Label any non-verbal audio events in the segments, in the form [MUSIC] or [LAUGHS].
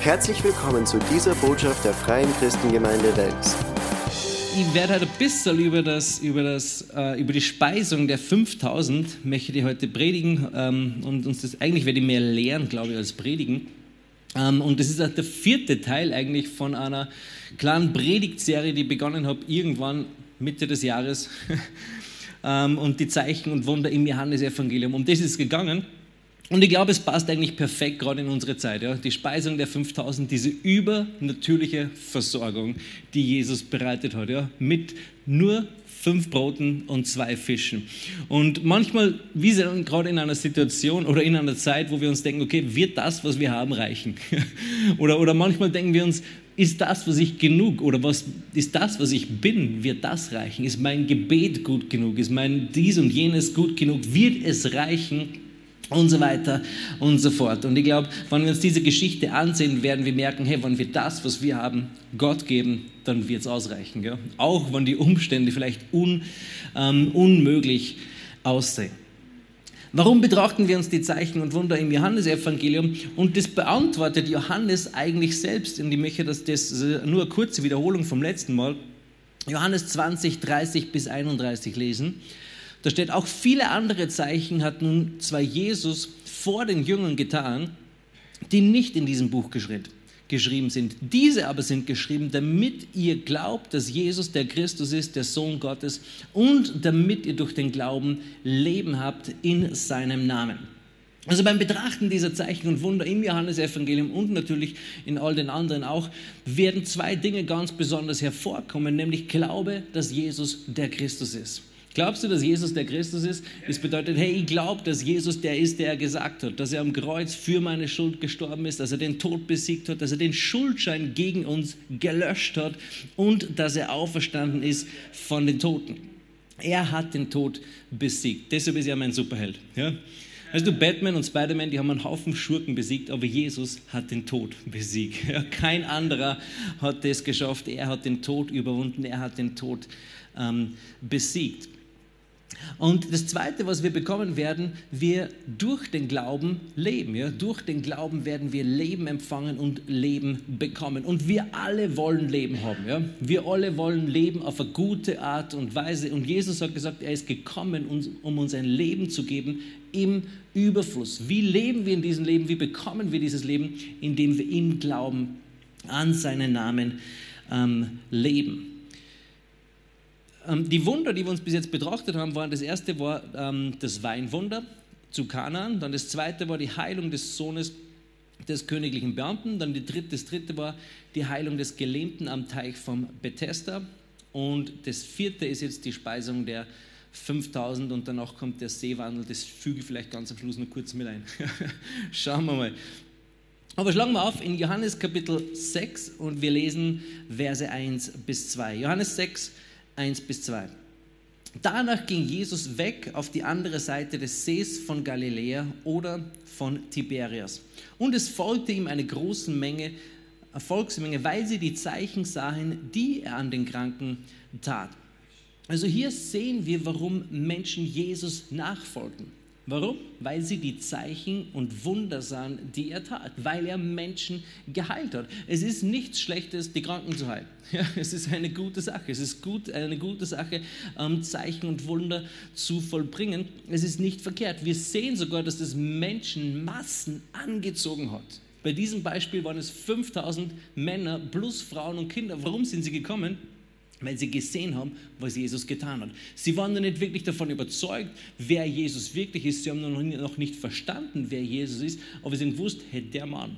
Herzlich willkommen zu dieser Botschaft der Freien Christengemeinde Wels. Ich werde heute ein bisschen über, das, über, das, äh, über die Speisung der 5000 möchte ich heute predigen ähm, und uns das eigentlich werde ich mehr lehren, glaube ich, als predigen. Ähm, und das ist auch der vierte Teil eigentlich von einer kleinen Predigtserie, die ich begonnen habe irgendwann Mitte des Jahres. [LAUGHS] ähm, und die Zeichen und Wunder im Johannesevangelium. Um das ist es gegangen. Und ich glaube, es passt eigentlich perfekt gerade in unsere Zeit. Ja? Die Speisung der 5000, diese übernatürliche Versorgung, die Jesus bereitet hat, ja? mit nur fünf Broten und zwei Fischen. Und manchmal, wie sind gerade in einer Situation oder in einer Zeit, wo wir uns denken, okay, wird das, was wir haben, reichen? [LAUGHS] oder, oder manchmal denken wir uns, ist das, was ich genug oder was ist das, was ich bin, wird das reichen? Ist mein Gebet gut genug? Ist mein dies und jenes gut genug? Wird es reichen? Und so weiter und so fort. Und ich glaube, wenn wir uns diese Geschichte ansehen, werden wir merken, hey, wenn wir das, was wir haben, Gott geben, dann wird es ausreichen. Gell? Auch wenn die Umstände vielleicht un, ähm, unmöglich aussehen. Warum betrachten wir uns die Zeichen und Wunder im Johannesevangelium? Und das beantwortet Johannes eigentlich selbst. Und ich möchte, dass das nur eine kurze Wiederholung vom letzten Mal. Johannes 20, 30 bis 31 lesen. Da steht, auch viele andere Zeichen hat nun zwar Jesus vor den Jüngern getan, die nicht in diesem Buch geschrieben sind. Diese aber sind geschrieben, damit ihr glaubt, dass Jesus der Christus ist, der Sohn Gottes, und damit ihr durch den Glauben Leben habt in seinem Namen. Also beim Betrachten dieser Zeichen und Wunder im Johannesevangelium und natürlich in all den anderen auch, werden zwei Dinge ganz besonders hervorkommen, nämlich Glaube, dass Jesus der Christus ist. Glaubst du, dass Jesus der Christus ist? Das bedeutet, hey, ich glaube, dass Jesus der ist, der er gesagt hat, dass er am Kreuz für meine Schuld gestorben ist, dass er den Tod besiegt hat, dass er den Schuldschein gegen uns gelöscht hat und dass er auferstanden ist von den Toten. Er hat den Tod besiegt. Deshalb ist er mein Superheld. Ja? Also Batman und Spider-Man, die haben einen Haufen Schurken besiegt, aber Jesus hat den Tod besiegt. [LAUGHS] Ja, kein anderer hat das geschafft. Er hat den Tod überwunden, er hat den Tod ähm, besiegt. Und das Zweite, was wir bekommen werden, wir durch den Glauben leben. Ja? Durch den Glauben werden wir Leben empfangen und Leben bekommen. Und wir alle wollen Leben haben. Ja? Wir alle wollen leben auf eine gute Art und Weise. Und Jesus hat gesagt, er ist gekommen, um uns ein Leben zu geben im Überfluss. Wie leben wir in diesem Leben? Wie bekommen wir dieses Leben? Indem wir im Glauben an seinen Namen ähm, leben. Ähm, die Wunder, die wir uns bis jetzt betrachtet haben, waren, das erste war ähm, das Weinwunder zu Kanaan, dann das zweite war die Heilung des Sohnes des königlichen Beamten, dann dritte, das dritte war die Heilung des Gelähmten am Teich vom Bethesda und das vierte ist jetzt die Speisung der 5000 und danach kommt der Seewandel, das füge ich vielleicht ganz am Schluss noch kurz mit ein. [LAUGHS] Schauen wir mal. Aber schlagen wir auf in Johannes Kapitel 6 und wir lesen Verse 1 bis 2. Johannes 6, 1 bis 2. Danach ging Jesus weg auf die andere Seite des Sees von Galiläa oder von Tiberias. Und es folgte ihm eine große Menge, eine Volksmenge, weil sie die Zeichen sahen, die er an den Kranken tat. Also hier sehen wir, warum Menschen Jesus nachfolgen. Warum? Weil sie die Zeichen und Wunder sahen, die er tat, weil er Menschen geheilt hat. Es ist nichts Schlechtes, die Kranken zu heilen. [LAUGHS] Ja, es ist eine gute Sache. Es ist gut, eine gute Sache, ähm, Zeichen und Wunder zu vollbringen. Es ist nicht verkehrt. Wir sehen sogar, dass das Menschen Massen angezogen hat. Bei diesem Beispiel waren es 5000 Männer plus Frauen und Kinder. Warum sind sie gekommen? Weil sie gesehen haben, was Jesus getan hat. Sie waren noch nicht wirklich davon überzeugt, wer Jesus wirklich ist. Sie haben noch nicht verstanden, wer Jesus ist, aber sie haben gewusst, hey, der Mann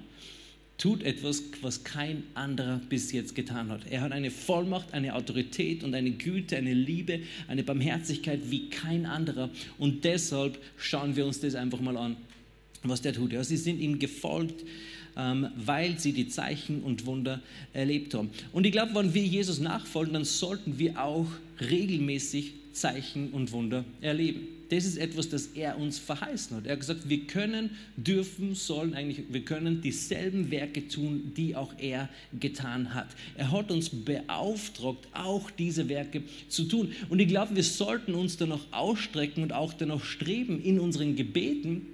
tut etwas, was kein anderer bis jetzt getan hat. Er hat eine Vollmacht, eine Autorität und eine Güte, eine Liebe, eine Barmherzigkeit wie kein anderer. Und deshalb schauen wir uns das einfach mal an, was der tut. Ja, sie sind ihm gefolgt ähm, weil sie die Zeichen und Wunder erlebt haben. Und ich glaube, wenn wir Jesus nachfolgen, dann sollten wir auch regelmäßig Zeichen und Wunder erleben. Das ist etwas, das er uns verheißen hat. Er hat gesagt, wir können, dürfen, sollen eigentlich, wir können dieselben Werke tun, die auch er getan hat. Er hat uns beauftragt, auch diese Werke zu tun. Und ich glaube, wir sollten uns danach ausstrecken und auch danach streben in unseren Gebeten,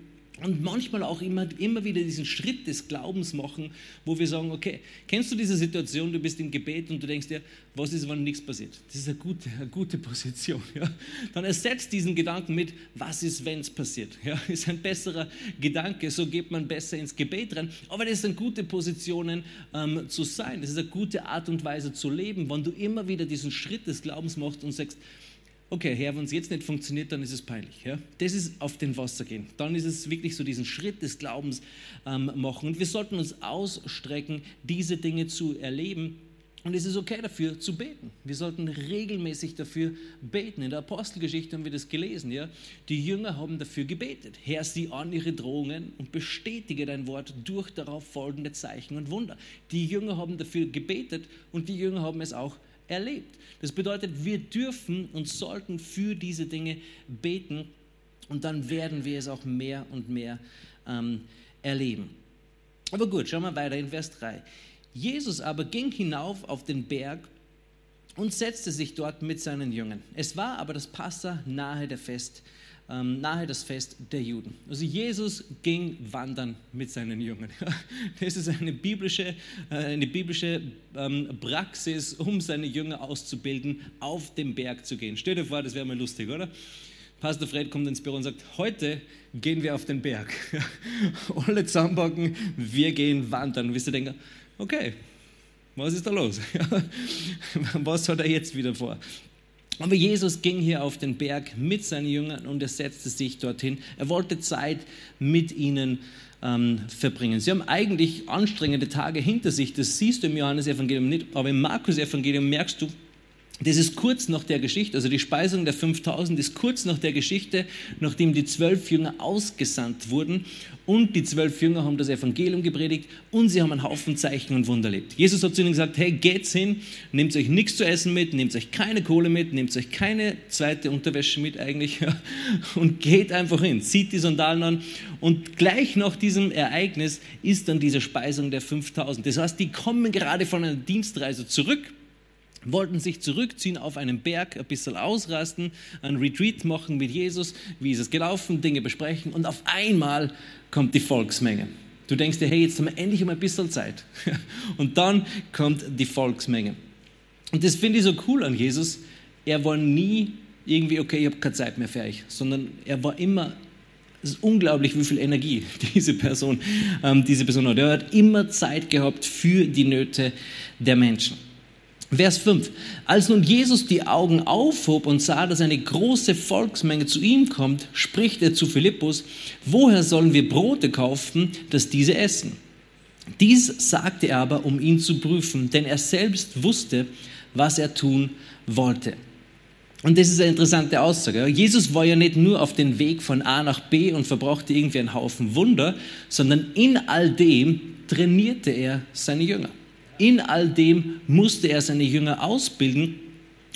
und manchmal auch immer, immer wieder diesen Schritt des Glaubens machen, wo wir sagen, okay, kennst du diese Situation, du bist im Gebet und du denkst dir, was ist, wenn nichts passiert? Das ist eine gute, eine gute Position. [LAUGHS] Ja? Dann ersetzt diesen Gedanken mit, was ist, wenn es passiert? Ja? [LAUGHS] Ist ein besserer Gedanke, so geht man besser ins Gebet rein. Aber das sind gute Positionen ähm, zu sein. Das ist eine gute Art und Weise zu leben, wenn du immer wieder diesen Schritt des Glaubens machst und sagst, okay, Herr, wenn es jetzt nicht funktioniert, dann ist es peinlich. Ja? Das ist auf den Wasser gehen. Dann ist es wirklich so diesen Schritt des Glaubens ähm, machen. Und wir sollten uns ausstrecken, diese Dinge zu erleben. Und es ist okay dafür zu beten. Wir sollten regelmäßig dafür beten. In der Apostelgeschichte haben wir das gelesen. Ja? Die Jünger haben dafür gebetet. Herr, sieh an ihre Drohungen und bestätige dein Wort durch darauf folgende Zeichen und Wunder. Die Jünger haben dafür gebetet und die Jünger haben es auch erlebt. Das bedeutet, wir dürfen und sollten für diese Dinge beten und dann werden wir es auch mehr und mehr ähm, erleben. Aber gut, schauen wir weiter in Vers 3. Jesus aber ging hinauf auf den Berg und setzte sich dort mit seinen Jüngern. Es war aber das Passa nahe der Fest nahe das Fest der Juden. Also Jesus ging wandern mit seinen Jüngern. [LAUGHS] Das ist eine biblische, äh, eine biblische ähm, Praxis, um seine Jünger auszubilden, auf den Berg zu gehen. Stell dir vor, das wäre mal lustig, oder? Pastor Fred kommt ins Büro und sagt, heute gehen wir auf den Berg. [LAUGHS] Alle zusammenpacken, wir gehen wandern. Und wirst du denken, okay, was ist da los? [LAUGHS] was hat er jetzt wieder vor? Aber Jesus ging hier auf den Berg mit seinen Jüngern und er setzte sich dorthin. Er wollte Zeit mit ihnen ähm, verbringen. Sie haben eigentlich anstrengende Tage hinter sich. Das siehst du im Johannesevangelium nicht, aber im Markus-Evangelium merkst du, das ist kurz nach der Geschichte, also die Speisung der 5000 ist kurz nach der Geschichte, nachdem die zwölf Jünger ausgesandt wurden und die zwölf Jünger haben das Evangelium gepredigt und sie haben einen Haufen Zeichen und Wunder erlebt. Jesus hat zu ihnen gesagt, hey, geht's hin, nehmt euch nichts zu essen mit, nehmt euch keine Kohle mit, nehmt euch keine zweite Unterwäsche mit eigentlich [LAUGHS] und geht einfach hin, zieht die Sandalen an und gleich nach diesem Ereignis ist dann diese Speisung der 5000. Das heißt, die kommen gerade von einer Dienstreise zurück wollten sich zurückziehen auf einen Berg, ein bisschen ausrasten, ein Retreat machen mit Jesus, wie ist es gelaufen, Dinge besprechen und auf einmal kommt die Volksmenge. Du denkst dir, hey, jetzt haben wir endlich mal ein bisschen Zeit. [LAUGHS] Und dann kommt die Volksmenge. Und das finde ich so cool an Jesus. Er war nie irgendwie, okay, ich habe keine Zeit mehr für euch, sondern er war immer es ist unglaublich, wie viel Energie [LAUGHS] diese Person, ähm, diese Person hat. Er hat immer Zeit gehabt für die Nöte der Menschen. Vers 5. Als nun Jesus die Augen aufhob und sah, dass eine große Volksmenge zu ihm kommt, spricht er zu Philippus, woher sollen wir Brote kaufen, dass diese essen? Dies sagte er aber, um ihn zu prüfen, denn er selbst wusste, was er tun wollte. Und das ist eine interessante Aussage. Jesus war ja nicht nur auf dem Weg von A nach B und verbrachte irgendwie einen Haufen Wunder, sondern in all dem trainierte er seine Jünger. In all dem musste er seine Jünger ausbilden.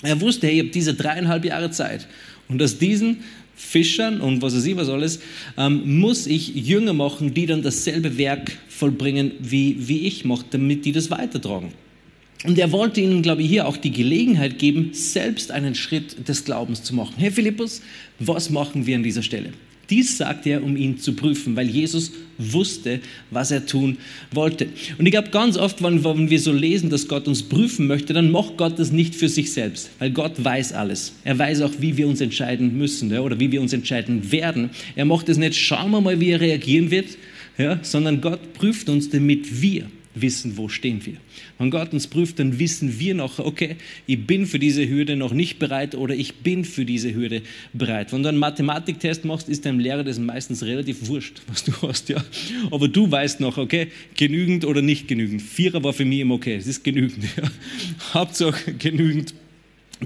Er wusste, hey, ich habe diese dreieinhalb Jahre Zeit. Und aus diesen Fischern und was weiß ich was alles, ähm, muss ich Jünger machen, die dann dasselbe Werk vollbringen, wie, wie ich mache, damit die das weitertragen. Und er wollte ihnen, glaube ich, hier auch die Gelegenheit geben, selbst einen Schritt des Glaubens zu machen. Herr Philippus, was machen wir an dieser Stelle? Dies sagte er, um ihn zu prüfen, weil Jesus wusste, was er tun wollte. Und ich glaube, ganz oft, wenn, wir so lesen, dass Gott uns prüfen möchte, dann macht Gott das nicht für sich selbst, weil Gott weiß alles. Er weiß auch, wie wir uns entscheiden müssen oder wie wir uns entscheiden werden. Er macht es nicht, schauen wir mal, wie er reagieren wird, sondern Gott prüft uns, damit wir wissen, wo stehen wir. Wenn Gott uns prüft, dann wissen wir noch, okay, ich bin für diese Hürde noch nicht bereit oder ich bin für diese Hürde bereit. Wenn du einen Mathematiktest machst, ist deinem Lehrer das meistens relativ wurscht, [LAUGHS] was du hast, ja. Aber du weißt noch, okay, genügend oder nicht genügend. Vierer war für mich immer okay, es ist genügend. [LAUGHS] Ja. Hauptsache genügend,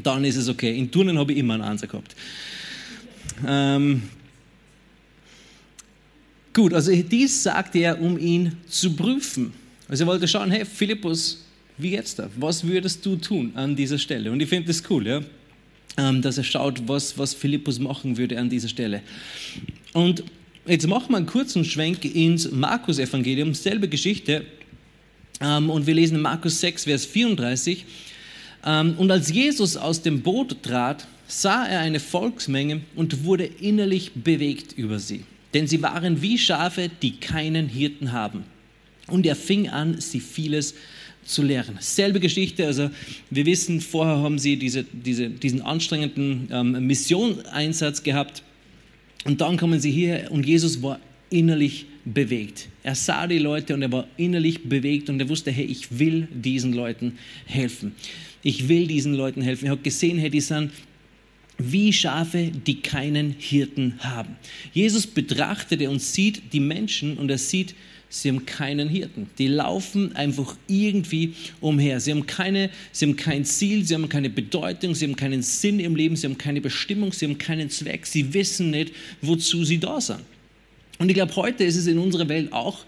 dann ist es okay. In Turnen habe ich immer einen Ansatz gehabt. Ähm, Gut, also dies sagte er, um ihn zu prüfen. Also er wollte schauen, hey Philippus, wie geht's da? Was würdest du tun an dieser Stelle? Und ich finde das cool, ja? Ähm, dass er schaut, was, was Philippus machen würde an dieser Stelle. Und jetzt machen wir einen kurzen Schwenk ins Markus-Evangelium, selbe Geschichte. Ähm, und wir lesen Markus 6, Vers 34. Ähm, und als Jesus aus dem Boot trat, sah er eine Volksmenge und wurde innerlich bewegt über sie denn sie waren wie Schafe, die keinen Hirten haben. Und er fing an, sie vieles zu lehren. Selbe Geschichte, also wir wissen, vorher haben sie diese, diese, diesen anstrengenden ähm, Missioneinsatz gehabt und dann kommen sie hier und Jesus war innerlich bewegt. Er sah die Leute und er war innerlich bewegt und er wusste, hey, ich will diesen Leuten helfen. Ich will diesen Leuten helfen. Er hat gesehen, hey, die sind wie Schafe, die keinen Hirten haben. Jesus betrachtete und sieht die Menschen und er sieht, sie haben keinen Hirten. Die laufen einfach irgendwie umher. Sie haben, keine, sie haben kein Ziel, sie haben keine Bedeutung, sie haben keinen Sinn im Leben, sie haben keine Bestimmung, sie haben keinen Zweck. Sie wissen nicht, wozu sie da sind. Und ich glaube, heute ist es in unserer Welt auch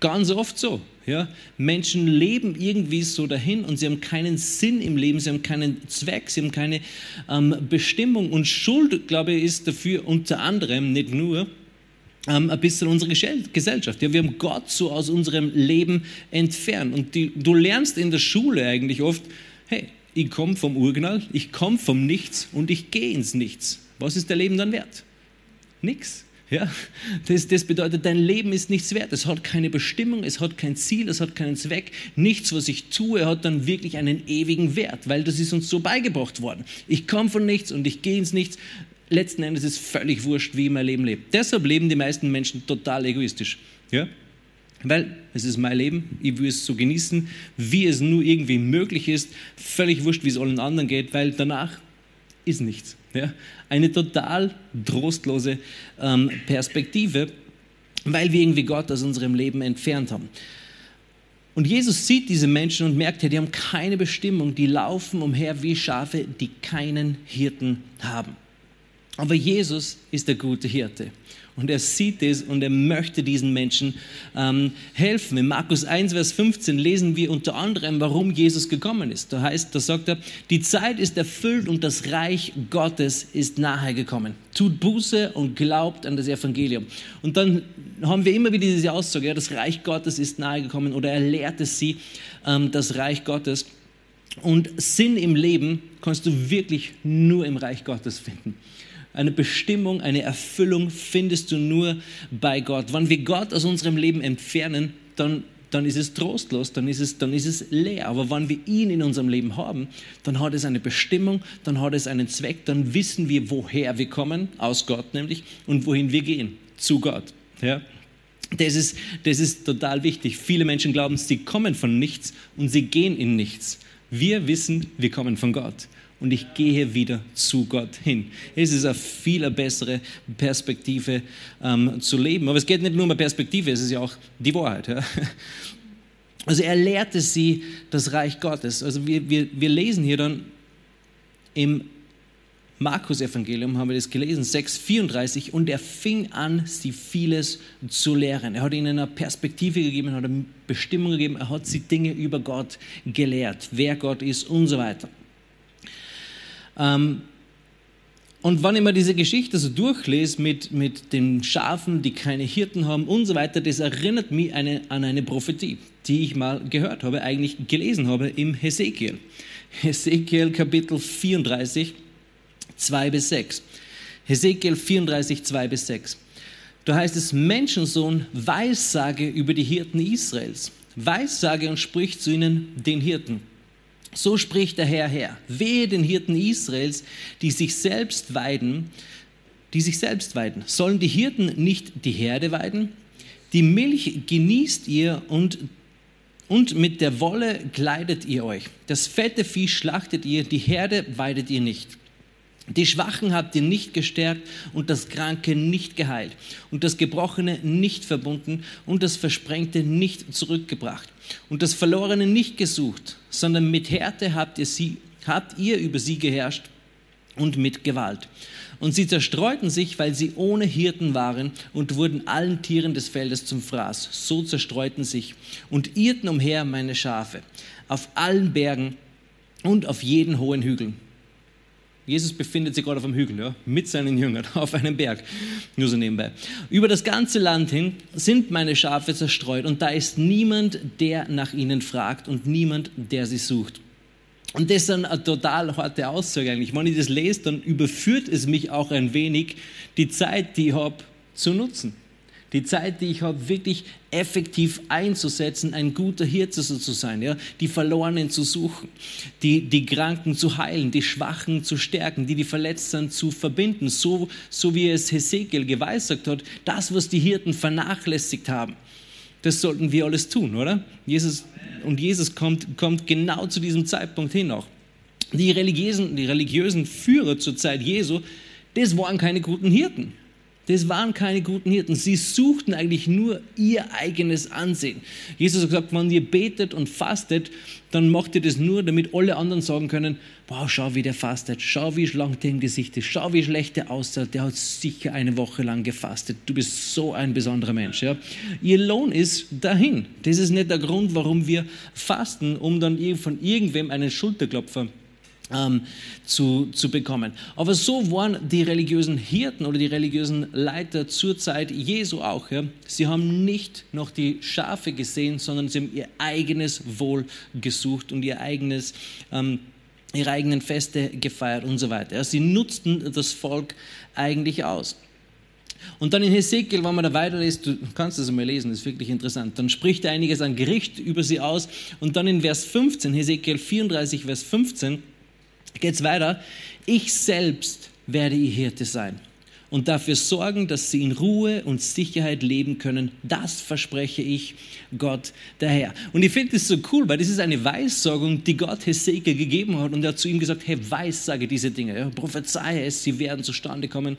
ganz oft so. Ja? Menschen leben irgendwie so dahin und sie haben keinen Sinn im Leben, sie haben keinen Zweck, sie haben keine ähm, Bestimmung. Und Schuld, glaube ich, ist dafür unter anderem, nicht nur, ähm, ein bisschen unsere Gesellschaft. Ja, wir haben Gott so aus unserem Leben entfernt. Und die, du lernst in der Schule eigentlich oft, hey, ich komme vom Urknall, ich komme vom Nichts und ich gehe ins Nichts. Was ist der Leben dann wert? Nix. Ja, das, das bedeutet, dein Leben ist nichts wert. Es hat keine Bestimmung, es hat kein Ziel, es hat keinen Zweck. Nichts, was ich tue, hat dann wirklich einen ewigen Wert, weil das ist uns so beigebracht worden. Ich komme von nichts und ich gehe ins Nichts. Letzten Endes ist völlig wurscht, wie ich mein Leben lebe. Deshalb leben die meisten Menschen total egoistisch. Ja? Weil es ist mein Leben, ich will es so genießen, wie es nur irgendwie möglich ist. Völlig wurscht, wie es allen anderen geht, weil danach ist nichts. Ja? Eine total trostlose ähm, Perspektive, weil wir irgendwie Gott aus unserem Leben entfernt haben. Und Jesus sieht diese Menschen und merkt, die haben keine Bestimmung, die laufen umher wie Schafe, die keinen Hirten haben. Aber Jesus ist der gute Hirte. Und er sieht es und er möchte diesen Menschen ähm, helfen. In Markus 1, Vers 15 lesen wir unter anderem, warum Jesus gekommen ist. Da heißt, da sagt er, die Zeit ist erfüllt und das Reich Gottes ist nahe gekommen. Tut Buße und glaubt an das Evangelium. Und dann haben wir immer wieder diese Aussage, ja, das Reich Gottes ist nahe gekommen oder er lehrte sie ähm, das Reich Gottes. Und Sinn im Leben kannst du wirklich nur im Reich Gottes finden. Eine Bestimmung, eine Erfüllung findest du nur bei Gott. Wenn wir Gott aus unserem Leben entfernen, dann, dann ist es trostlos, dann ist es, dann ist es leer. Aber wenn wir ihn in unserem Leben haben, dann hat es eine Bestimmung, dann hat es einen Zweck, dann wissen wir, woher wir kommen, aus Gott nämlich, und wohin wir gehen, zu Gott. Ja? Das ist, das ist total wichtig. Viele Menschen glauben, sie kommen von nichts und sie gehen in nichts. Wir wissen, wir kommen von Gott und ich gehe wieder zu Gott hin. Es ist eine viel bessere Perspektive ähm, zu leben. Aber es geht nicht nur um Perspektive, es ist ja auch die Wahrheit. Ja? Also er lehrte sie das Reich Gottes. Also wir, wir, wir lesen hier dann im Markus-Evangelium, haben wir das gelesen, 6,34, und er fing an, sie vieles zu lehren. Er hat ihnen eine Perspektive gegeben, er hat eine Bestimmung gegeben, er hat sie Dinge über Gott gelehrt, wer Gott ist und so weiter. Ähm, und wenn ich mir diese Geschichte so durchlese mit, mit den Schafen, die keine Hirten haben und so weiter, das erinnert mich eine, an eine Prophetie, die ich mal gehört habe, eigentlich gelesen habe im Hesekiel. Hesekiel Kapitel 34, 2 bis 6. Hesekiel 34, 2 bis 6. Da heißt es, Menschensohn, Weissage über die Hirten Israels. Weissage und spricht zu ihnen, den Hirten. So spricht der Herr Herr. Wehe den Hirten Israels, die sich selbst weiden, die sich selbst weiden. Sollen die Hirten nicht die Herde weiden? Die Milch genießt ihr und, und mit der Wolle kleidet ihr euch. Das fette Vieh schlachtet ihr, die Herde weidet ihr nicht. Die Schwachen habt ihr nicht gestärkt und das Kranke nicht geheilt und das Gebrochene nicht verbunden und das Versprengte nicht zurückgebracht und das Verlorene nicht gesucht, sondern mit Härte habt ihr, sie, habt ihr über sie geherrscht und mit Gewalt. Und sie zerstreuten sich, weil sie ohne Hirten waren und wurden allen Tieren des Feldes zum Fraß. So zerstreuten sich und irrten umher meine Schafe auf allen Bergen und auf jeden hohen Hügeln. Jesus befindet sich gerade auf einem Hügel, ja, mit seinen Jüngern, [LAUGHS] auf einem Berg, nur so nebenbei. Über das ganze Land hin sind meine Schafe zerstreut und da ist niemand, der nach ihnen fragt und niemand, der sie sucht. Und das ist eine total harte Aussage eigentlich. Wenn ich das lese, dann überführt es mich auch ein wenig die Zeit, die ich habe zu nutzen. Die Zeit, die ich habe, wirklich effektiv einzusetzen, ein guter Hirte zu sein, ja? die Verlorenen zu suchen, die, die Kranken zu heilen, die Schwachen zu stärken, die die Verletzten zu verbinden, so, so wie es Hesekiel geweissagt hat, das, was die Hirten vernachlässigt haben. Das sollten wir alles tun, oder? Jesus, und Jesus kommt, kommt genau zu diesem Zeitpunkt hin auch. Die religiösen, die religiösen Führer zur Zeit Jesu, das waren keine guten Hirten. Das waren keine guten Hirten. Sie suchten eigentlich nur ihr eigenes Ansehen. Jesus hat gesagt, wenn ihr betet und fastet, dann macht ihr das nur, damit alle anderen sagen können, wow, schau, wie der fastet, schau, wie schlank der im Gesicht ist, schau, wie schlecht der aussieht, der hat sicher eine Woche lang gefastet. Du bist so ein besonderer Mensch. Ja? Ihr Lohn ist dahin. Das ist nicht der Grund, warum wir fasten, um dann von irgendwem einen Schulterklopfer ähm, zu, zu bekommen. Aber so waren die religiösen Hirten oder die religiösen Leiter zur Zeit Jesu auch. Ja? Sie haben nicht noch die Schafe gesehen, sondern sie haben ihr eigenes Wohl gesucht und ihr eigenes, ähm, ihre eigenen Feste gefeiert und so weiter. Ja? Sie nutzten das Volk eigentlich aus. Und dann in Hesekiel, wenn man da weiterliest, du kannst das mal lesen, das ist wirklich interessant, dann spricht er einiges an Gericht über sie aus. Und dann in Vers 15, Hesekiel 34, Vers 15, geht es weiter. Ich selbst werde ihr Hirte sein und dafür sorgen, dass sie in Ruhe und Sicherheit leben können. Das verspreche ich Gott der Herr. Und ich finde das so cool, weil das ist eine Weissagung, die Gott Hesekiel gegeben hat und er hat zu ihm gesagt, hey, weissage diese Dinge, ja, prophezeie es, sie werden zustande kommen.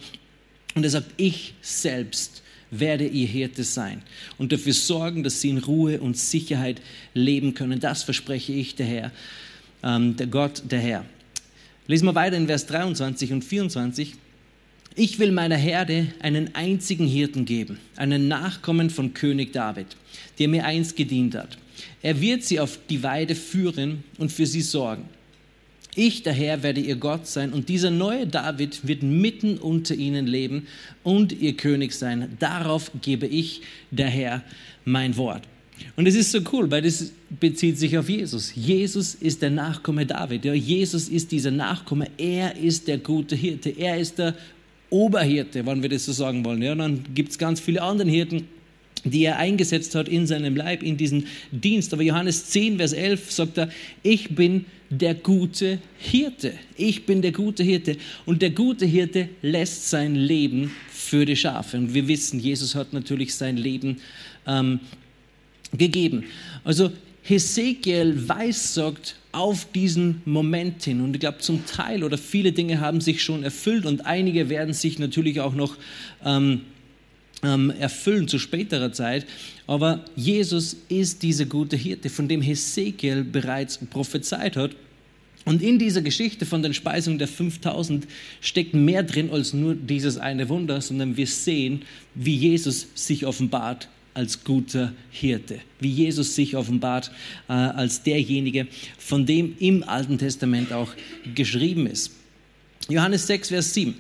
Und er sagt, ich selbst werde ihr Hirte sein und dafür sorgen, dass sie in Ruhe und Sicherheit leben können. Das verspreche ich der Herr, ähm, der Gott, der Herr. Lesen wir weiter in Vers 23 und 24. Ich will meiner Herde einen einzigen Hirten geben, einen Nachkommen von König David, der mir einst gedient hat. Er wird sie auf die Weide führen und für sie sorgen. Ich, der Herr, werde ihr Gott sein und dieser neue David wird mitten unter ihnen leben und ihr König sein. Darauf gebe ich, der Herr, mein Wort. Und es ist so cool, weil das bezieht sich auf Jesus. Jesus ist der Nachkomme David. Ja, Jesus ist dieser Nachkomme. Er ist der gute Hirte. Er ist der Oberhirte, wenn wir das so sagen wollen. Ja, dann gibt es ganz viele andere Hirten, die er eingesetzt hat in seinem Leib, in diesen Dienst. Aber Johannes 10, Vers 11 sagt er, ich bin der gute Hirte. Ich bin der gute Hirte. Und der gute Hirte lässt sein Leben für die Schafe. Und wir wissen, Jesus hat natürlich sein Leben ähm, gegeben. Also Hesekiel weissagt auf diesen Moment hin. Und ich glaube, zum Teil oder viele Dinge haben sich schon erfüllt und einige werden sich natürlich auch noch ähm, ähm, erfüllen zu späterer Zeit. Aber Jesus ist dieser gute Hirte, von dem Hesekiel bereits prophezeit hat. Und in dieser Geschichte von den Speisungen der 5000 steckt mehr drin als nur dieses eine Wunder, sondern wir sehen, wie Jesus sich offenbart als guter Hirte, wie Jesus sich offenbart äh, als derjenige, von dem im Alten Testament auch geschrieben ist. Johannes 6, Vers 7.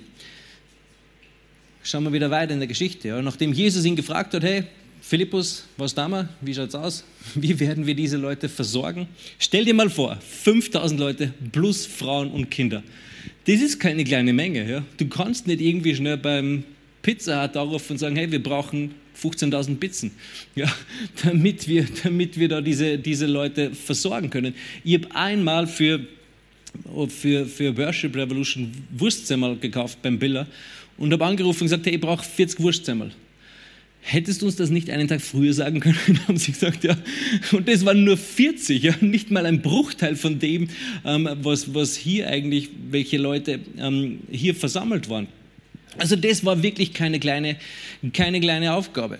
Schauen wir wieder weiter in der Geschichte. Ja. Nachdem Jesus ihn gefragt hat, hey, Philippus, was da mal? Wie schaut's aus? [LAUGHS] Wie werden wir diese Leute versorgen? Stell dir mal vor, 5000 Leute plus Frauen und Kinder. Das ist keine kleine Menge. Ja? Du kannst nicht irgendwie schnell beim Pizza Hut darauf und sagen, hey, wir brauchen 15.000 Pizzen, [LAUGHS] ja, damit, wir, damit wir da diese, diese Leute versorgen können. Ich habe einmal für, für, für Worship Revolution Wurstsemmel gekauft beim Biller und habe angerufen und gesagt, hey, ich brauche 40 Wurstsemmel. Hättest du uns das nicht einen Tag früher sagen können? [LAUGHS] Haben sie gesagt, ja. Und das waren nur 40, ja. Nicht mal ein Bruchteil von dem, ähm, was, was hier eigentlich, welche Leute ähm, hier versammelt waren. Also das war wirklich keine kleine, keine kleine Aufgabe.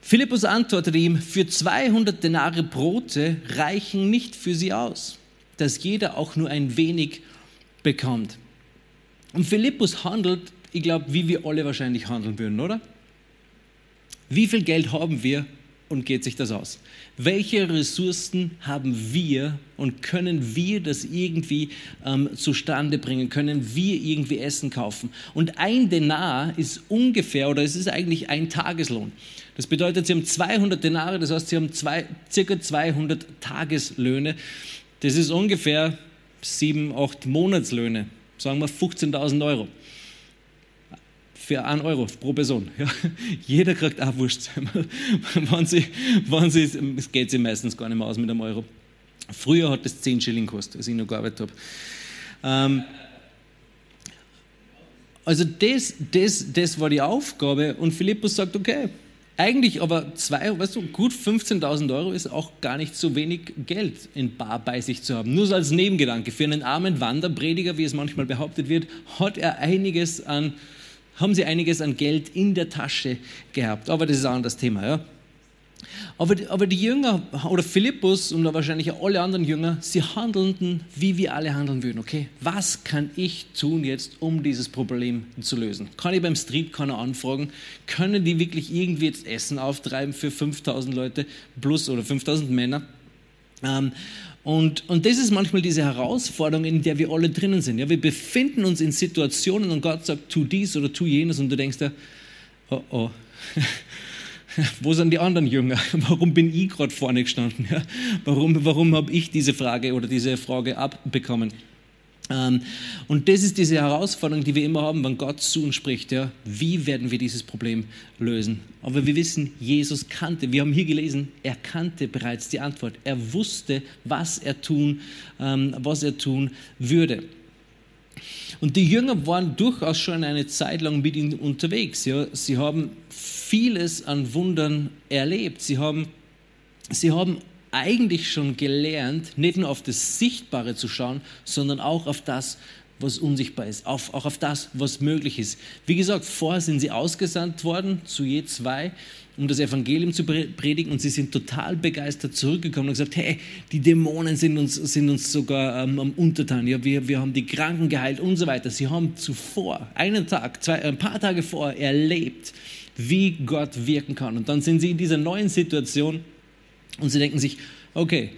Philippus antwortete ihm, für 200 Denare Brote reichen nicht für sie aus, dass jeder auch nur ein wenig bekommt. Und Philippus handelt, ich glaube, wie wir alle wahrscheinlich handeln würden, oder? Wie viel Geld haben wir und geht sich das aus? Welche Ressourcen haben wir und können wir das irgendwie ähm, zustande bringen? Können wir irgendwie Essen kaufen? Und ein Denar ist ungefähr, oder es ist eigentlich ein Tageslohn. Das bedeutet, Sie haben 200 Denare, das heißt, Sie haben zwei, circa 200 Tageslöhne. Das ist ungefähr sieben, acht Monatslöhne, sagen wir 15.000 Euro. Für einen Euro pro Person. Ja. [LAUGHS] Jeder kriegt auch Wurst. [LAUGHS] wenn sie, wenn sie, es geht sich meistens gar nicht mehr aus mit einem Euro. Früher hat das 10 Schilling gekostet, als ich noch gearbeitet habe. Ähm, also das, das, das war die Aufgabe und Philippus sagt, okay, eigentlich aber zwei, weißt du, gut 15.000 Euro ist auch gar nicht so wenig Geld in Bar bei sich zu haben. Nur so als Nebengedanke. Für einen armen Wanderprediger, wie es manchmal behauptet wird, hat er einiges an, haben sie einiges an Geld in der Tasche gehabt. Aber das ist ein anderes Thema, ja. Aber, aber die Jünger oder Philippus und wahrscheinlich alle anderen Jünger, sie handelten, wie wir alle handeln würden. Okay, was kann ich tun jetzt, um dieses Problem zu lösen? Kann ich beim Streetcorner anfragen? Können die wirklich irgendwie jetzt Essen auftreiben für 5000 Leute plus oder 5000 Männer? Ähm, und, und das ist manchmal diese Herausforderung, in der wir alle drinnen sind. Ja, wir befinden uns in Situationen und Gott sagt, tu dies oder tu jenes und du denkst dir, oh oh. [LAUGHS] Wo sind die anderen Jünger? [LAUGHS] Warum bin ich gerade vorne gestanden? Ja? Warum, warum habe ich diese Frage oder diese Frage abbekommen? Ähm, und das ist diese Herausforderung, die wir immer haben, wenn Gott zu uns spricht. Ja? Wie werden wir dieses Problem lösen? Aber wir wissen, Jesus kannte, wir haben hier gelesen, er kannte bereits die Antwort. Er wusste, was er tun, ähm, was er tun würde. Und die Jünger waren durchaus schon eine Zeit lang mit ihm unterwegs. Ja. Sie haben vieles an Wundern erlebt. Sie haben, sie haben eigentlich schon gelernt, nicht nur auf das Sichtbare zu schauen, sondern auch auf das, was unsichtbar ist, auf, auch auf das, was möglich ist. Wie gesagt, vorher sind sie ausgesandt worden zu je zwei um das Evangelium zu predigen und sie sind total begeistert zurückgekommen und gesagt, hey, die Dämonen sind uns, sind uns sogar ähm, am Untertan, ja, wir, wir haben die Kranken geheilt und so weiter. Sie haben zuvor, einen Tag, zwei, ein paar Tage vorher erlebt, wie Gott wirken kann. Und dann sind sie in dieser neuen Situation und sie denken sich, okay,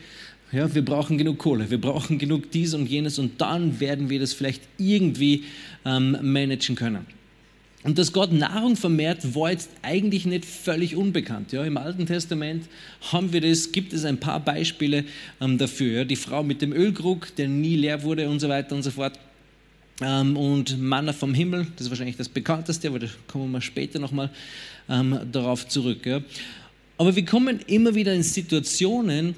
ja, wir brauchen genug Kohle, wir brauchen genug dies und jenes und dann werden wir das vielleicht irgendwie ähm, managen können. Und dass Gott Nahrung vermehrt, war jetzt eigentlich nicht völlig unbekannt. Ja, Im Alten Testament haben wir das, gibt es ein paar Beispiele ähm, dafür. Ja. Die Frau mit dem Ölkrug, der nie leer wurde und so weiter und so fort. Ähm, und Manna vom Himmel, das ist wahrscheinlich das bekannteste, aber da kommen wir später nochmal ähm, darauf zurück. Ja. Aber wir kommen immer wieder in Situationen,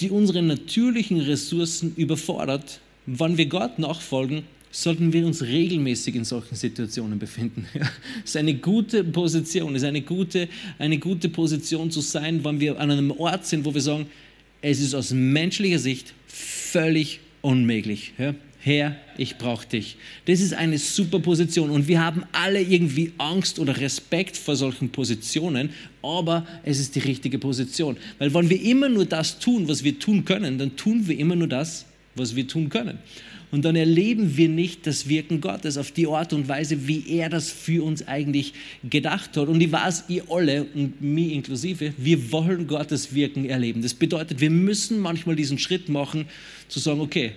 die unsere natürlichen Ressourcen überfordert, wann wir Gott nachfolgen sollten wir uns regelmäßig in solchen Situationen befinden. [LAUGHS] Ja, es ist eine gute Position, es ist eine gute, eine gute Position zu sein, wenn wir an einem Ort sind, wo wir sagen, es ist aus menschlicher Sicht völlig unmöglich. Ja, Herr, ich brauche dich. Das ist eine super Position und wir haben alle irgendwie Angst oder Respekt vor solchen Positionen, aber es ist die richtige Position. Weil wenn wir immer nur das tun, was wir tun können, dann tun wir immer nur das, was wir tun können. Und dann erleben wir nicht das Wirken Gottes auf die Art und Weise, wie er das für uns eigentlich gedacht hat. Und ich weiß, ihr alle und mich inklusive, wir wollen Gottes Wirken erleben. Das bedeutet, wir müssen manchmal diesen Schritt machen, zu sagen, okay,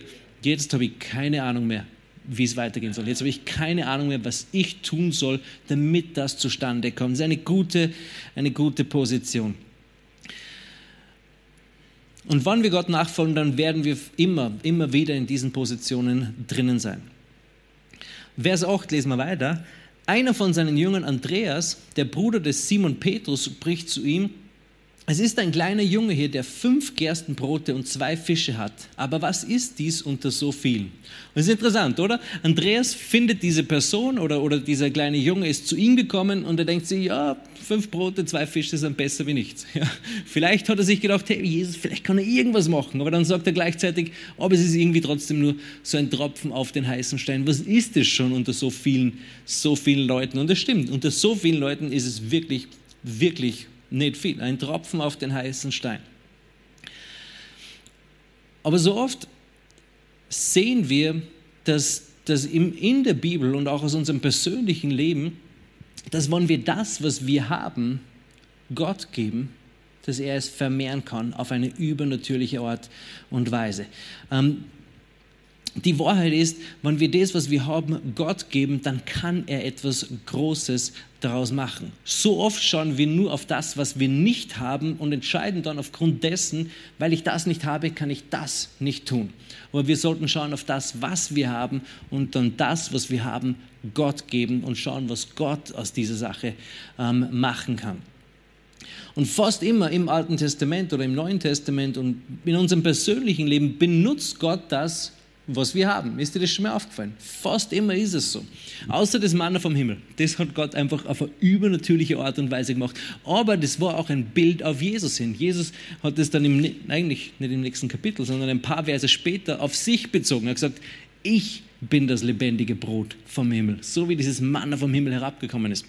jetzt habe ich keine Ahnung mehr, wie es weitergehen soll. Jetzt habe ich keine Ahnung mehr, was ich tun soll, damit das zustande kommt. Das ist eine gute, eine gute Position. Und wann wir Gott nachfolgen, dann werden wir immer, immer wieder in diesen Positionen drinnen sein. Vers 8 lesen wir weiter. Einer von seinen Jüngern, Andreas, der Bruder des Simon Petrus, spricht zu ihm, es ist ein kleiner Junge hier, der fünf Gerstenbrote und zwei Fische hat. Aber was ist dies unter so vielen? Und das ist interessant, oder? Andreas findet diese Person oder, oder dieser kleine Junge ist zu ihm gekommen und er denkt sich, ja, fünf Brote, zwei Fische sind besser wie nichts. [LAUGHS] Ja. Vielleicht hat er sich gedacht, hey, Jesus, vielleicht kann er irgendwas machen. Aber dann sagt er gleichzeitig, aber es ist irgendwie trotzdem nur so ein Tropfen auf den heißen Stein. Was ist es schon unter so vielen, so vielen Leuten? Und das stimmt, unter so vielen Leuten ist es wirklich, wirklich nicht viel, ein Tropfen auf den heißen Stein. Aber so oft sehen wir, dass, dass in der Bibel und auch aus unserem persönlichen Leben, dass wenn wir das, was wir haben, Gott geben, dass er es vermehren kann auf eine übernatürliche Art und Weise. Ähm, die Wahrheit ist, wenn wir das, was wir haben, Gott geben, dann kann er etwas Großes daraus machen. So oft schauen wir nur auf das, was wir nicht haben und entscheiden dann aufgrund dessen, weil ich das nicht habe, kann ich das nicht tun. Aber wir sollten schauen auf das, was wir haben und dann das, was wir haben, Gott geben und schauen, was Gott aus dieser Sache ähm, machen kann. Und fast immer im Alten Testament oder im Neuen Testament und in unserem persönlichen Leben benutzt Gott das, was wir haben. Ist dir das schon mal aufgefallen? Fast immer ist es so. Außer das Manna vom Himmel. Das hat Gott einfach auf eine übernatürliche Art und Weise gemacht. Aber das war auch ein Bild auf Jesus hin. Jesus hat das dann im, eigentlich nicht im nächsten Kapitel, sondern ein paar Verse später auf sich bezogen. Er hat gesagt, ich bin das lebendige Brot vom Himmel. So wie dieses Manna vom Himmel herabgekommen ist.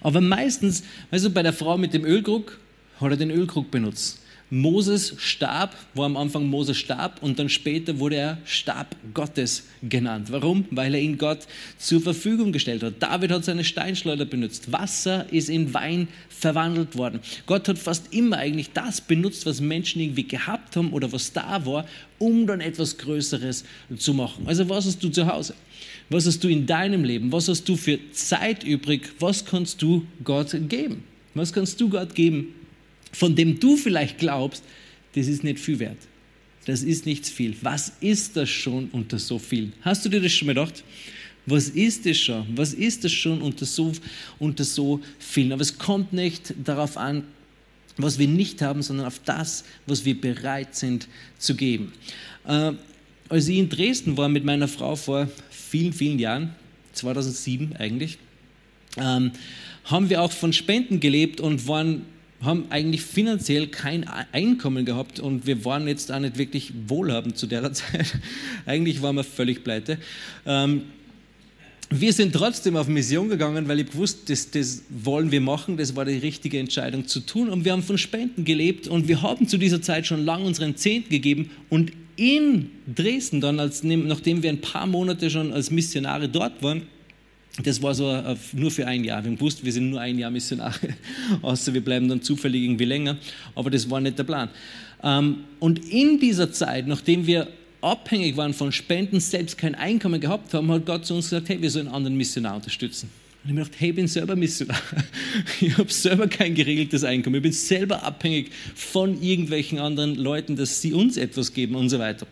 Aber meistens, also bei der Frau mit dem Ölkrug, hat er den Ölkrug benutzt. Moses starb, wo am Anfang Moses starb und dann später wurde er Stab Gottes genannt. Warum? Weil er ihn Gott zur Verfügung gestellt hat. David hat seine Steinschleuder benutzt. Wasser ist in Wein verwandelt worden. Gott hat fast immer eigentlich das benutzt, was Menschen irgendwie gehabt haben oder was da war, um dann etwas Größeres zu machen. Also was hast du zu Hause? Was hast du in deinem Leben? Was hast du für Zeit übrig? Was kannst du Gott geben? Was kannst du Gott geben? Von dem du vielleicht glaubst, das ist nicht viel wert. Das ist nichts viel. Was ist das schon unter so viel? Hast du dir das schon mal gedacht? Was ist das schon? Was ist das schon unter so, unter so vielen? Aber es kommt nicht darauf an, was wir nicht haben, sondern auf das, was wir bereit sind zu geben. Äh, als ich in Dresden war mit meiner Frau vor vielen, vielen Jahren, 2007 eigentlich, ähm, haben wir auch von Spenden gelebt und waren haben eigentlich finanziell kein Einkommen gehabt und wir waren jetzt auch nicht wirklich wohlhabend zu der [LAUGHS] Zeit. eigentlich waren wir völlig pleite. Ähm, wir sind trotzdem auf Mission gegangen, weil ich gewusst, das, das wollen wir machen, das war die richtige Entscheidung zu tun. Und wir haben von Spenden gelebt und wir haben zu dieser Zeit schon lange unseren Zehnt gegeben. Und in Dresden dann, als, nachdem wir ein paar Monate schon als Missionare dort waren, das war so äh, nur für ein Jahr. Wir haben gewusst, wir sind nur ein Jahr Missionare, [LAUGHS] außer wir bleiben dann zufällig irgendwie länger. Aber das war nicht der Plan. Ähm, und in dieser Zeit, nachdem wir abhängig waren von Spenden, selbst kein Einkommen gehabt haben, hat Gott zu uns gesagt, hey, wir sollen anderen Missionar unterstützen. Und ich habe gedacht, hey, ich bin selber Missionar. [LAUGHS] Ich habe selber kein geregeltes Einkommen. Ich bin selber abhängig von irgendwelchen anderen Leuten, dass sie uns etwas geben und so weiter.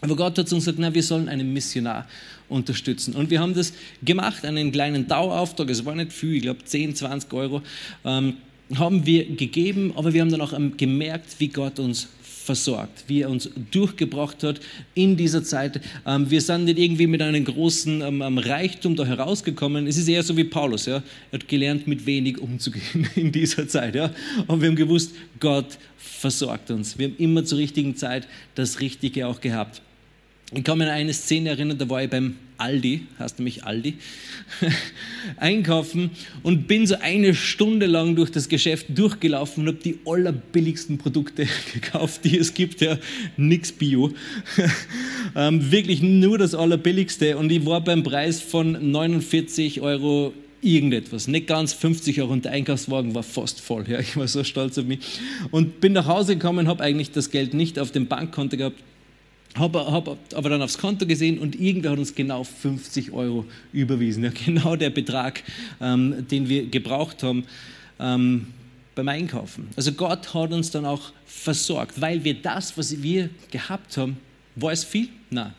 Aber Gott hat uns gesagt, na, wir sollen einen Missionar unterstützen. Und wir haben das gemacht, einen kleinen Dauerauftrag, es war nicht viel, ich glaube 10, 20 Euro, ähm, haben wir gegeben, aber wir haben dann auch ähm, gemerkt, wie Gott uns versorgt, wie er uns durchgebracht hat in dieser Zeit. Ähm, wir sind nicht irgendwie mit einem großen ähm, Reichtum da herausgekommen. Es ist eher so wie Paulus. Ja? Er hat gelernt, mit wenig umzugehen [LAUGHS] in dieser Zeit. Ja? Und wir haben gewusst, Gott versorgt uns. Wir haben immer zur richtigen Zeit das Richtige auch gehabt. Ich kann mich an eine Szene erinnern, da war ich beim Aldi, heißt nämlich Aldi, [LAUGHS] einkaufen und bin so eine Stunde lang durch das Geschäft durchgelaufen und habe die allerbilligsten Produkte [LAUGHS] gekauft, die es gibt, ja, nix Bio. [LAUGHS] ähm, wirklich nur das allerbilligste und ich war beim Preis von 49 Euro irgendetwas, nicht ganz 50 Euro und der Einkaufswagen war fast voll. Ja, ich war so stolz auf mich und bin nach Hause gekommen, habe eigentlich das Geld nicht auf dem Bankkonto gehabt habe hab aber dann aufs Konto gesehen und irgendwer hat uns genau 50 Euro überwiesen. Ja, [LAUGHS] genau der Betrag, ähm, den wir gebraucht haben ähm, beim Einkaufen. Also Gott hat uns dann auch versorgt, weil wir das, was wir gehabt haben, war es viel? Nein.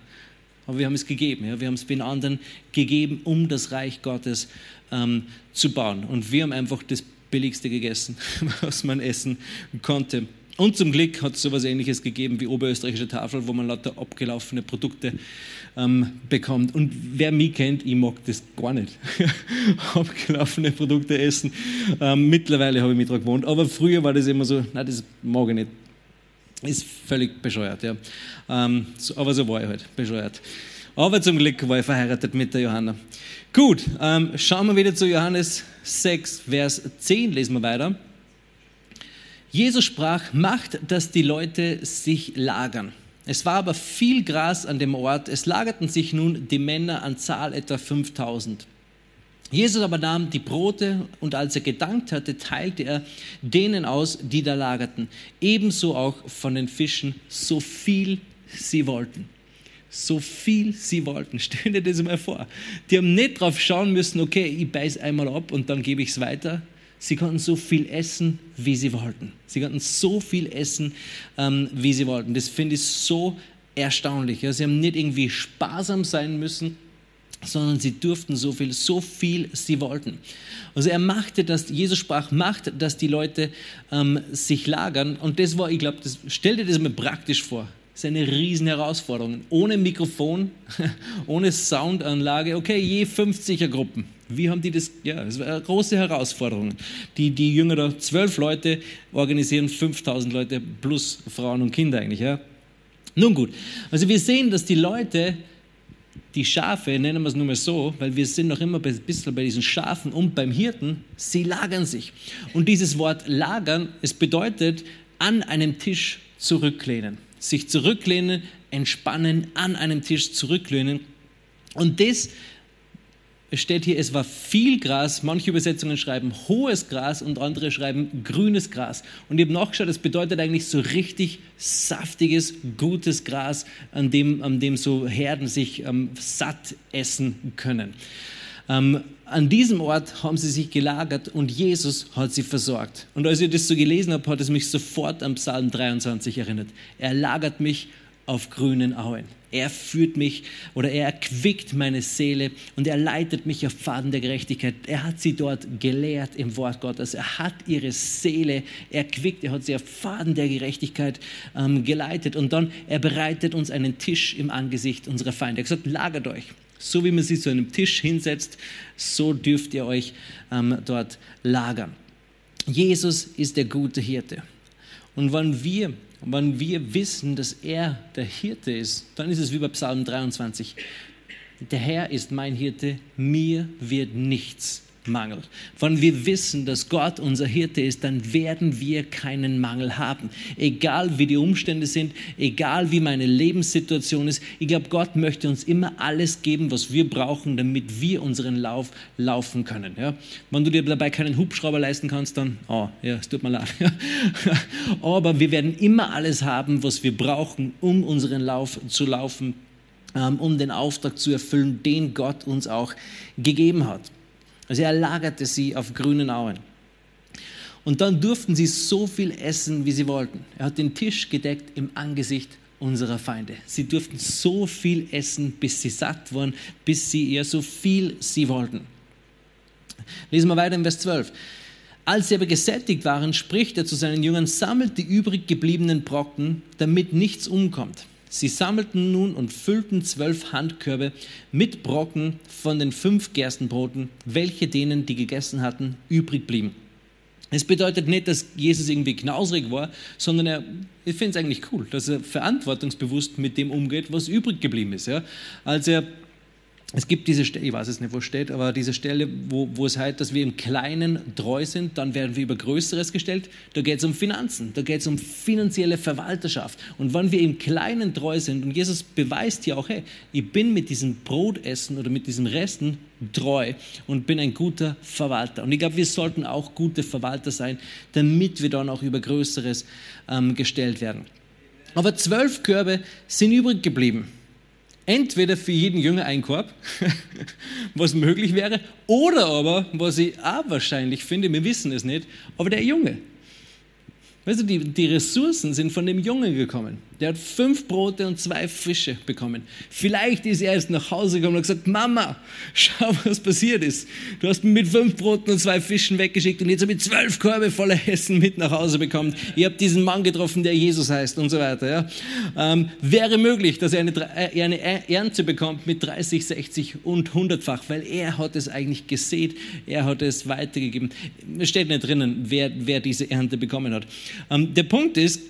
Aber wir haben es gegeben. Ja? Wir haben es den anderen gegeben, um das Reich Gottes ähm, zu bauen. Und wir haben einfach das Billigste gegessen, [LAUGHS] was man essen konnte. Und zum Glück hat es so etwas Ähnliches gegeben wie Oberösterreichische Tafel, wo man lauter abgelaufene Produkte ähm, bekommt. Und wer mich kennt, ich mag das gar nicht. [LAUGHS] abgelaufene Produkte essen. Ähm, mittlerweile habe ich mich daran gewohnt. Aber früher war das immer so, nein, das mag ich nicht. Ist völlig bescheuert, ja. Ähm, so, aber so war ich halt, bescheuert. Aber zum Glück war ich verheiratet mit der Johanna. Gut, ähm, schauen wir wieder zu Johannes 6, Vers 10, lesen wir weiter. Jesus sprach, macht, dass die Leute sich lagern. Es war aber viel Gras an dem Ort. Es lagerten sich nun die Männer an Zahl etwa 5000. Jesus aber nahm die Brote und als er gedankt hatte, teilte er denen aus, die da lagerten. Ebenso auch von den Fischen, so viel sie wollten. so viel sie wollten. [LAUGHS] Stell dir das mal vor. Die haben nicht drauf schauen müssen, okay, ich beiß einmal ab und dann gebe ich es weiter. Sie konnten so viel essen, wie sie wollten. Sie konnten so viel essen, ähm, wie sie wollten. Das finde ich so erstaunlich. Ja, sie haben nicht irgendwie sparsam sein müssen, sondern sie durften so viel, so viel sie wollten. Also er machte das, Jesus sprach, macht, dass die Leute ähm, sich lagern. Und das war, ich glaube, stell dir das mal praktisch vor. Ist eine riesen Herausforderung. Ohne Mikrofon, [LAUGHS] ohne Soundanlage, okay, je 50er Gruppen. Wie haben die das? Ja, das war eine große Herausforderung. Die, die Jünger da, zwölf Leute organisieren 5000 Leute plus Frauen und Kinder eigentlich. Ja. Nun gut, also wir sehen, dass die Leute, die Schafe, nennen wir es nur mal so, weil wir sind noch immer ein bisschen bei diesen Schafen und beim Hirten, sie lagern sich. Und dieses Wort lagern, es bedeutet an einem Tisch zurücklehnen sich zurücklehnen, entspannen, an einem Tisch zurücklehnen. Und das steht hier, es war viel Gras. Manche Übersetzungen schreiben hohes Gras und andere schreiben grünes Gras. Und ich habe nachgeschaut, das bedeutet eigentlich so richtig saftiges, gutes Gras, an dem, an dem so Herden sich ähm, satt essen können. Ähm, an diesem Ort haben sie sich gelagert und Jesus hat sie versorgt. Und als ich das so gelesen habe, hat es mich sofort am Psalm 23 erinnert. Er lagert mich auf grünen Auen. Er führt mich oder er erquickt meine Seele und er leitet mich auf Pfaden der Gerechtigkeit. Er hat sie dort gelehrt im Wort Gottes. Er hat ihre Seele erquickt. Er hat sie auf Pfaden der Gerechtigkeit ähm, geleitet. Und dann, er bereitet uns einen Tisch im Angesicht unserer Feinde. Er hat gesagt, lagert euch. So wie man sich zu einem Tisch hinsetzt, so dürft ihr euch ähm, dort lagern. Jesus ist der gute Hirte. Und wenn wir, wenn wir wissen, dass er der Hirte ist, dann ist es wie bei Psalm 23. Der Herr ist mein Hirte, mir wird nichts Mangel. Wenn wir wissen, dass Gott unser Hirte ist, dann werden wir keinen Mangel haben. Egal wie die Umstände sind, egal wie meine Lebenssituation ist. Ich glaube, Gott möchte uns immer alles geben, was wir brauchen, damit wir unseren Lauf laufen können. Ja? Wenn du dir dabei keinen Hubschrauber leisten kannst, dann, oh, ja, es tut mir leid. [LAUGHS] Aber wir werden immer alles haben, was wir brauchen, um unseren Lauf zu laufen, ähm, um den Auftrag zu erfüllen, den Gott uns auch gegeben hat. Also er lagerte sie auf grünen Auen. Und dann durften sie so viel essen, wie sie wollten. Er hat den Tisch gedeckt im Angesicht unserer Feinde. Sie durften so viel essen, bis sie satt waren, bis sie ihr so viel sie wollten. Lesen wir weiter in Vers 12. Als sie aber gesättigt waren, spricht er zu seinen Jüngern, sammelt die übrig gebliebenen Brocken, damit nichts umkommt. Sie sammelten nun und füllten zwölf Handkörbe mit Brocken von den fünf Gerstenbroten, welche denen, die gegessen hatten, übrig blieben. Es bedeutet nicht, dass Jesus irgendwie knausrig war, sondern er, ich finde es eigentlich cool, dass er verantwortungsbewusst mit dem umgeht, was übrig geblieben ist. Ja. Als er es gibt diese Stelle, ich weiß es nicht, wo es steht, aber diese Stelle, wo, wo es heißt, dass wir im Kleinen treu sind, dann werden wir über Größeres gestellt. Da geht es um Finanzen, da geht es um finanzielle Verwalterschaft. Und wenn wir im Kleinen treu sind, und Jesus beweist hier auch, hey, ich bin mit diesem Brotessen oder mit diesem Resten treu und bin ein guter Verwalter. Und ich glaube, wir sollten auch gute Verwalter sein, damit wir dann auch über Größeres ähm, gestellt werden. Aber zwölf Körbe sind übrig geblieben entweder für jeden Jünger ein Korb, [LAUGHS] was möglich wäre, oder aber, was ich auch wahrscheinlich finde, wir wissen es nicht, aber der Junge. Weißt du, die, die Ressourcen sind von dem Jungen gekommen. Der hat fünf Brote und zwei Fische bekommen. Vielleicht ist er erst nach Hause gekommen und hat gesagt, Mama, schau, was passiert ist. Du hast mich mit fünf Broten und zwei Fischen weggeschickt und jetzt habe ich zwölf Körbe voller Essen mit nach Hause bekommen. Ihr habt diesen Mann getroffen, der Jesus heißt und so weiter. Ja. Ähm, wäre möglich, dass er eine, er eine Ernte bekommt mit 30, 60 und 100-fach, weil er hat es eigentlich gesät, er hat es weitergegeben. Es steht nicht drinnen, wer, wer diese Ernte bekommen hat. Ähm, der Punkt ist,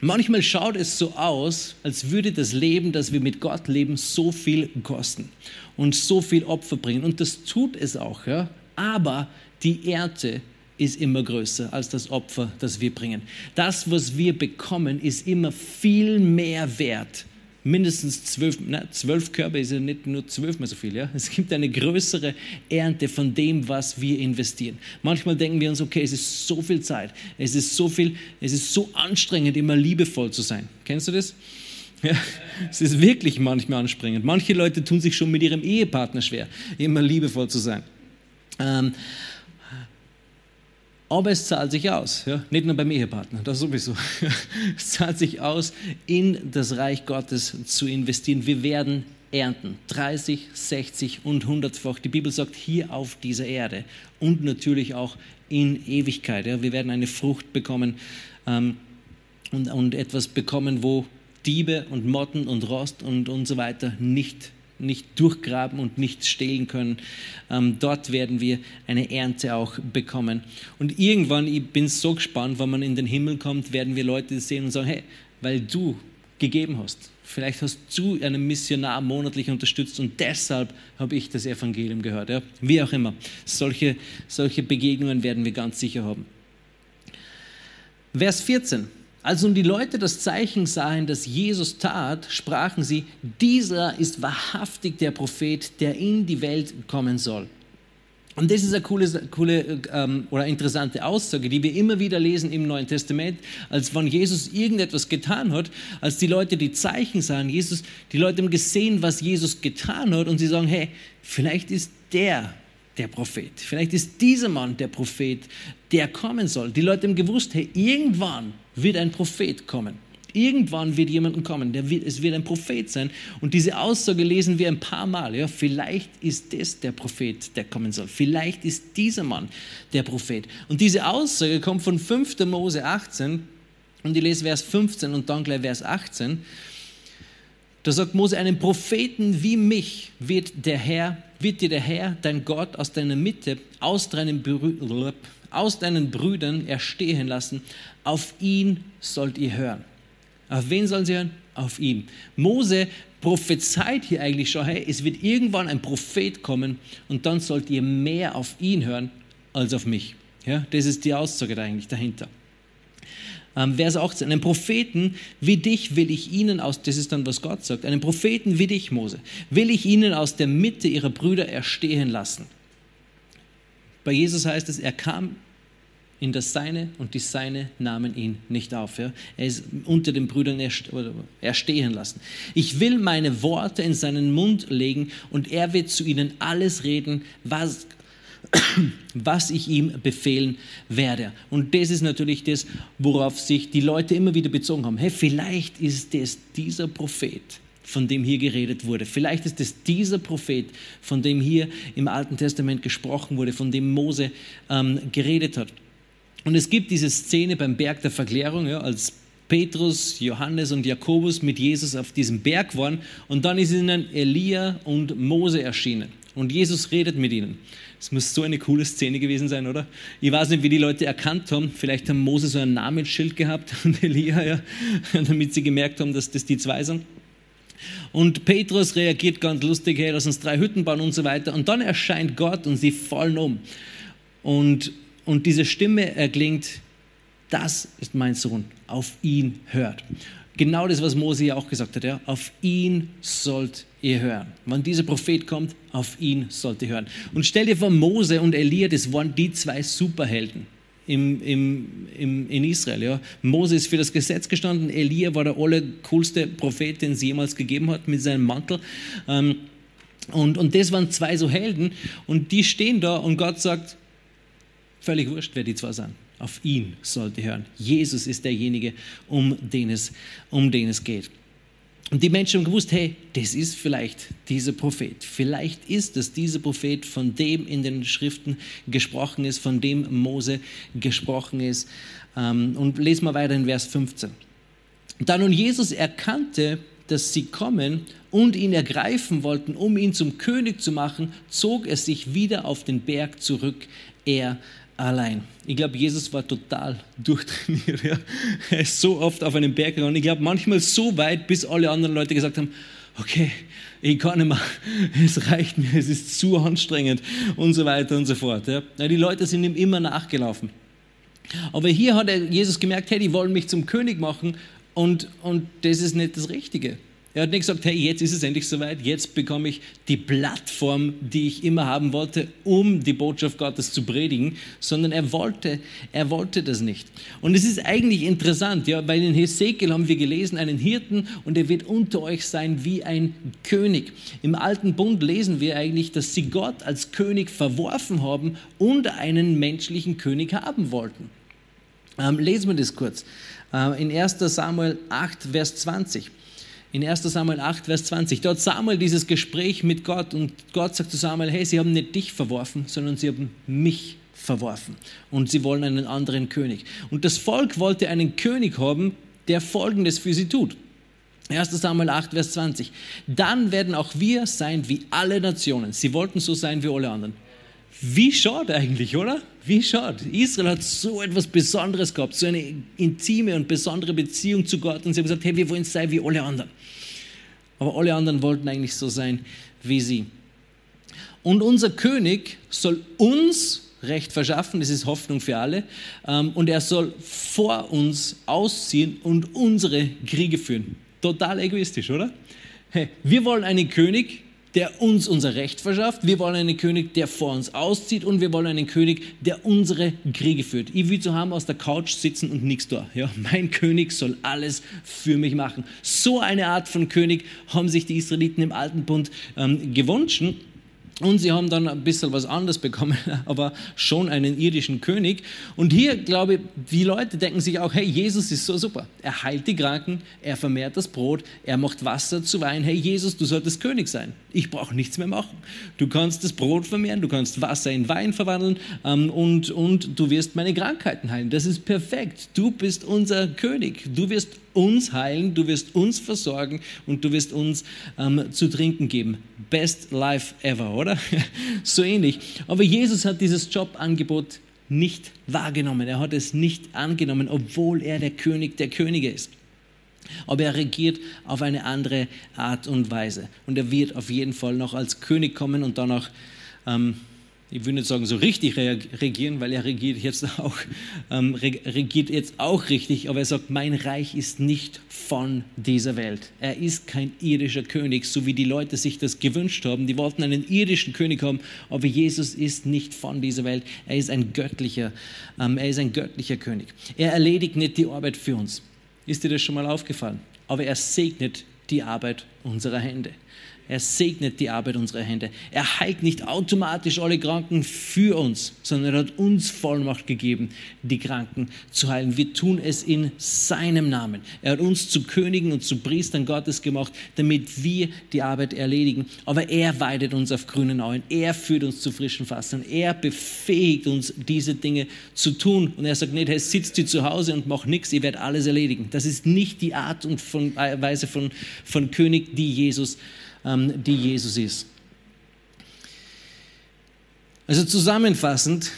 Manchmal schaut es so aus, als würde das Leben, das wir mit Gott leben, so viel kosten und so viel Opfer bringen. Und das tut es auch, ja. Aber die Ernte ist immer größer als das Opfer, das wir bringen. Das, was wir bekommen, ist immer viel mehr wert mindestens zwölf, na, zwölf Körbe ist ja nicht nur zwölfmal so viel. Ja? Es gibt eine größere Ernte von dem, was wir investieren. Manchmal denken wir uns, okay, es ist so viel Zeit, es ist so viel, es ist so anstrengend, immer liebevoll zu sein. Kennst du das? [LAUGHS] Ja, es ist wirklich manchmal anstrengend. Manche Leute tun sich schon mit ihrem Ehepartner schwer, immer liebevoll zu sein. Ähm, aber es zahlt sich aus, ja? nicht nur beim Ehepartner, das sowieso. [LAUGHS] es zahlt sich aus, in das Reich Gottes zu investieren. Wir werden ernten, 30, 60 und 100-fach. Die Bibel sagt, hier auf dieser Erde und natürlich auch in Ewigkeit. Ja? Wir werden eine Frucht bekommen ähm, und, und etwas bekommen, wo Diebe und Motten und Rost und, und so weiter nicht nicht durchgraben und nicht stehlen können. Ähm, dort werden wir eine Ernte auch bekommen. Und irgendwann, ich bin so gespannt, wenn man in den Himmel kommt, werden wir Leute sehen und sagen, hey, weil du gegeben hast. Vielleicht hast du einen Missionar monatlich unterstützt und deshalb habe ich das Evangelium gehört. Ja? Wie auch immer. Solche, solche Begegnungen werden wir ganz sicher haben. Vers 14. Als nun die Leute das Zeichen sahen, das Jesus tat, sprachen sie, dieser ist wahrhaftig der Prophet, der in die Welt kommen soll. Und das ist eine coole, coole ähm, oder interessante Aussage, die wir immer wieder lesen im Neuen Testament, als wenn Jesus irgendetwas getan hat, als die Leute die Zeichen sahen, Jesus, die Leute haben gesehen, was Jesus getan hat und sie sagen, hey, vielleicht ist der der Prophet, vielleicht ist dieser Mann der Prophet, der kommen soll. Die Leute haben gewusst, hey, irgendwann wird ein Prophet kommen. Irgendwann wird jemand kommen, der wird, es wird ein Prophet sein. Und diese Aussage lesen wir ein paar Mal. Ja, vielleicht ist das der Prophet, der kommen soll. Vielleicht ist dieser Mann der Prophet. Und diese Aussage kommt von 5. Mose 18. Und ich lese Vers 15 und dann gleich Vers 18. Da sagt Mose, einen Propheten wie mich wird der Herr, wird dir der Herr, dein Gott, aus deiner Mitte, aus deinen, aus deinen Brüdern erstehen lassen. Auf ihn sollt ihr hören. Auf wen sollen sie hören? Auf ihn. Mose prophezeit hier eigentlich schon, hey, es wird irgendwann ein Prophet kommen und dann sollt ihr mehr auf ihn hören als auf mich. Ja, das ist die Aussage da eigentlich dahinter. Ähm, Vers 18, einen Propheten wie dich will ich ihnen aus, das ist dann, was Gott sagt, einen Propheten wie dich, Mose, will ich ihnen aus der Mitte ihrer Brüder erstehen lassen. Bei Jesus heißt es, er kam in das Seine und die Seine nahmen ihn nicht auf. Ja? Er ist unter den Brüdern erstehen lassen. Ich will meine Worte in seinen Mund legen und er wird zu ihnen alles reden, was, was ich ihm befehlen werde. Und das ist natürlich das, worauf sich die Leute immer wieder bezogen haben. Hey, vielleicht ist es dieser Prophet, von dem hier geredet wurde. Vielleicht ist es dieser Prophet, von dem hier im Alten Testament gesprochen wurde, von dem Mose ähm, geredet hat. Und es gibt diese Szene beim Berg der Verklärung, ja, als Petrus, Johannes und Jakobus mit Jesus auf diesem Berg waren und dann ist ihnen Elia und Mose erschienen und Jesus redet mit ihnen. Es muss so eine coole Szene gewesen sein, oder? Ich weiß nicht, wie die Leute erkannt haben. Vielleicht haben Mose so ein Namensschild gehabt [LAUGHS] und Elia, ja, [LAUGHS] damit sie gemerkt haben, dass das die zwei sind. Und Petrus reagiert ganz lustig, hey, lass uns drei Hütten bauen und so weiter. Und dann erscheint Gott und sie fallen um. Und und diese Stimme erklingt, das ist mein Sohn, auf ihn hört. Genau das, was Mose ja auch gesagt hat, ja, auf ihn sollt ihr hören. Wenn dieser Prophet kommt, auf ihn sollt ihr hören. Und stell dir vor, Mose und Elia, das waren die zwei Superhelden. Im, im, im, in Israel. Ja. Mose ist für das Gesetz gestanden, Elia war der allercoolste Prophet, den es jemals gegeben hat mit seinem Mantel. Ähm, und, und das waren zwei so Helden und die stehen da und Gott sagt, Völlig wurscht, wer die zwei sind. Auf ihn sollt ihr hören. Jesus ist derjenige, um den es, um den es geht. Und die Menschen haben gewusst, hey, das ist vielleicht dieser Prophet. Vielleicht ist es dieser Prophet, von dem in den Schriften gesprochen ist, von dem Mose gesprochen ist. Ähm, und lesen wir weiter in Vers 15. Da nun Jesus erkannte, dass sie kommen und ihn ergreifen wollten, um ihn zum König zu machen, zog er sich wieder auf den Berg zurück, er allein. Ich glaube, Jesus war total [LAUGHS] durchtrainiert. Ja. Er ist so oft auf einem Berg gegangen. Ich glaube, manchmal so weit, bis alle anderen Leute gesagt haben, okay, ich kann nicht mehr, [LAUGHS] es reicht mir, es ist zu anstrengend und so weiter und so fort. Ja. Die Leute sind ihm immer nachgelaufen. Aber hier hat Jesus gemerkt, hey, die wollen mich zum König machen und, und das ist nicht das Richtige. Er hat nicht gesagt, hey, jetzt ist es endlich soweit, jetzt bekomme ich die Plattform, die ich immer haben wollte, um die Botschaft Gottes zu predigen, sondern er wollte, er wollte das nicht. Und es ist eigentlich interessant, ja, weil in Hesekiel haben wir gelesen, einen Hirten und er wird unter euch sein wie ein König. Im alten Bund lesen wir eigentlich, dass sie Gott als König verworfen haben und einen menschlichen König haben wollten. Ähm, lesen wir das kurz. Äh, in 1 Samuel 8, Vers 20 in 1 Samuel 8, Vers 20. Dort Samuel dieses Gespräch mit Gott und Gott sagt zu Samuel, hey, sie haben nicht dich verworfen, sondern sie haben mich verworfen und sie wollen einen anderen König. Und das Volk wollte einen König haben, der Folgendes für sie tut. 1 Samuel 8, Vers 20. Dann werden auch wir sein wie alle Nationen. Sie wollten so sein wie alle anderen. Wie schade eigentlich, oder? Wie schade. Israel hat so etwas Besonderes gehabt, so eine intime und besondere Beziehung zu Gott und sie haben gesagt, hey, wir wollen sein wie alle anderen. Aber alle anderen wollten eigentlich so sein wie sie. Und unser König soll uns Recht verschaffen, das ist Hoffnung für alle, ähm, und er soll vor uns ausziehen und unsere Kriege führen. Total egoistisch, oder? Hey, wir wollen einen König, der uns unser Recht verschafft. Wir wollen einen König, der vor uns auszieht und wir wollen einen König, der unsere Kriege führt. Ich will zu haben aus der Couch sitzen und nichts da. Ja, mein König soll alles für mich machen. So eine Art von König haben sich die Israeliten im Alten Bund ähm, gewünscht. Und sie haben dann ein bisschen was anderes bekommen, [LAUGHS] aber schon einen irdischen König. Und hier, glaube ich, die Leute denken sich auch, hey, Jesus ist so super. Er heilt die Kranken, er vermehrt das Brot, er macht Wasser zu Wein. Hey, Jesus, du solltest König sein. Ich brauche nichts mehr machen. Du kannst das Brot vermehren, du kannst Wasser in Wein verwandeln ähm, und, und du wirst meine Krankheiten heilen. Das ist perfekt. Du bist unser König. Du wirst uns heilen, du wirst uns versorgen und du wirst uns ähm, zu trinken geben. Best life ever, oder? [LAUGHS] so ähnlich. Aber Jesus hat dieses Jobangebot nicht wahrgenommen. Er hat es nicht angenommen, obwohl er der König der Könige ist. Aber er regiert auf eine andere Art und Weise. Und er wird auf jeden Fall noch als König kommen und dann auch ähm, ich würde nicht sagen so richtig regieren, weil er regiert jetzt [LAUGHS] auch, ähm, regiert jetzt auch richtig, aber er sagt, mein Reich ist nicht von dieser Welt. Er ist kein irdischer König, so wie die Leute sich das gewünscht haben. Die wollten einen irdischen König haben, aber Jesus ist nicht von dieser Welt. Er ist ein göttlicher, ähm, er ist ein göttlicher König. Er erledigt nicht die Arbeit für uns. Ist dir das schon mal aufgefallen? Aber er segnet die Arbeit unserer Hände. Er segnet die Arbeit unserer Hände. Er heilt nicht automatisch alle Kranken für uns, sondern er hat uns Vollmacht gegeben, die Kranken zu heilen. Wir tun es in seinem Namen. Er hat uns zu Königen und zu Priestern Gottes gemacht, damit wir die Arbeit erledigen. Aber er weidet uns auf grünen Auen. Er führt uns zu frischen Fassern. Er befähigt uns, diese Dinge zu tun. Und er sagt nicht, hey, sitzt sie zu Hause und mach nichts, ihr werdet alles erledigen. Das ist nicht die Art und Weise von, von König, die Jesus die Jesus ist. Also zusammenfassend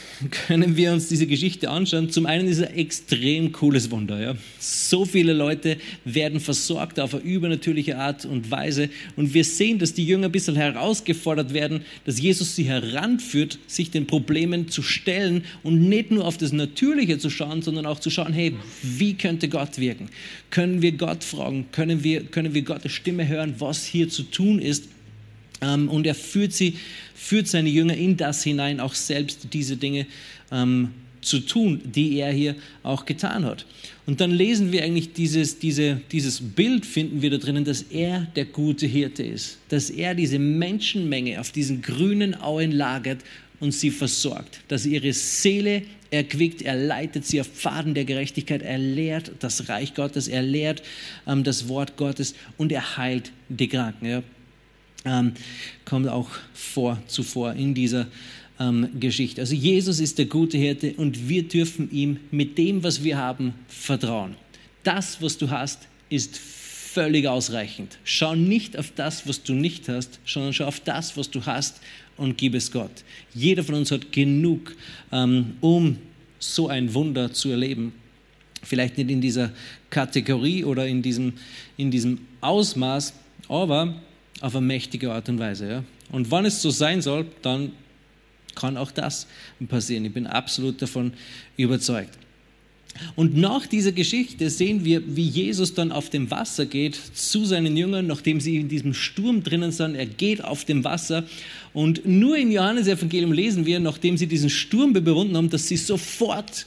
können wir uns diese Geschichte anschauen. Zum einen ist ein extrem cooles Wunder. Ja. So viele Leute werden versorgt auf eine übernatürliche Art und Weise. Und wir sehen, dass die Jünger ein bisschen herausgefordert werden, dass Jesus sie heranführt, sich den Problemen zu stellen und nicht nur auf das Natürliche zu schauen, sondern auch zu schauen, hey, wie könnte Gott wirken? Können wir Gott fragen? Können wir, können wir Gottes Stimme hören, was hier zu tun ist? Ähm, und er führt sie, führt seine Jünger in das hinein, auch selbst diese Dinge ähm, zu tun, die er hier auch getan hat. Und dann lesen wir eigentlich dieses, diese, dieses Bild, finden wir da drinnen, dass er der gute Hirte ist, dass er diese Menschenmenge auf diesen grünen Auen lagert und sie versorgt, dass ihre Seele erquickt, er leitet sie auf Pfaden der Gerechtigkeit, er lehrt das Reich Gottes, er lehrt ähm, das Wort Gottes und er heilt die Kranken. Ja ähm, kommt auch vor, zuvor in dieser ähm, Geschichte. Also Jesus ist der gute Hirte und wir dürfen ihm mit dem, was wir haben, vertrauen. Das, was du hast, ist völlig ausreichend. Schau nicht auf das, was du nicht hast, sondern schau auf das, was du hast und gib es Gott. Jeder von uns hat genug, ähm, um so ein Wunder zu erleben. Vielleicht nicht in dieser Kategorie oder in diesem, in diesem Ausmaß, aber auf eine mächtige Art und Weise. Ja? Und wann es so sein soll, dann kann auch das passieren. Ich bin absolut davon überzeugt. Und nach dieser Geschichte sehen wir, wie Jesus dann auf dem Wasser geht zu seinen Jüngern, nachdem sie in diesem Sturm drinnen sind. Er geht auf dem Wasser. Und nur im Johannesevangelium lesen wir, nachdem sie diesen Sturm überwunden haben, dass sie sofort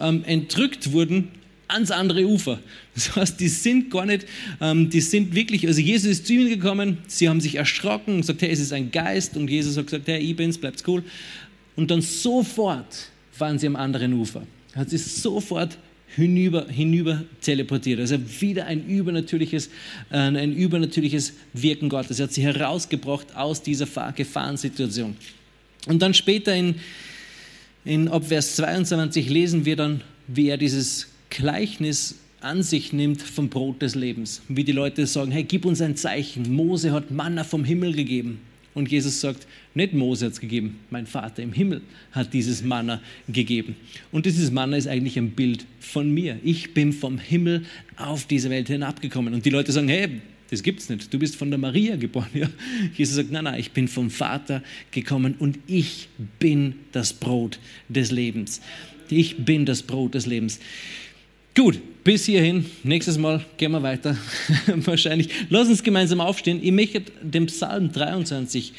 ähm, entrückt wurden ans andere Ufer. Das heißt, die sind gar nicht, ähm, die sind wirklich, also Jesus ist zu ihnen gekommen, sie haben sich erschrocken und gesagt, hey, es ist ein Geist und Jesus hat gesagt, hey, ich bin's, bleibt's cool. Und dann sofort waren sie am anderen Ufer. Hat sich sofort hinüber, hinüber teleportiert. Also wieder ein übernatürliches, äh, ein übernatürliches Wirken Gottes. Er hat sie herausgebracht aus dieser Gefahrensituation. Und dann später in, in Vers 22 lesen wir dann, wie er dieses Gleichnis an sich nimmt vom Brot des Lebens. Wie die Leute sagen, hey, gib uns ein Zeichen. Mose hat Manna vom Himmel gegeben. Und Jesus sagt, nicht Mose hat es gegeben, mein Vater im Himmel hat dieses Manna gegeben. Und dieses Manna ist eigentlich ein Bild von mir. Ich bin vom Himmel auf diese Welt hinabgekommen. Und die Leute sagen, hey, das gibt's nicht. Du bist von der Maria geboren. Ja? Jesus sagt, nein, nein, ich bin vom Vater gekommen und ich bin das Brot des Lebens. Ich bin das Brot des Lebens. Gut, bis hierhin. Nächstes Mal gehen wir weiter. [LAUGHS] Wahrscheinlich. Lass uns gemeinsam aufstehen. Ich möchte den Psalm 23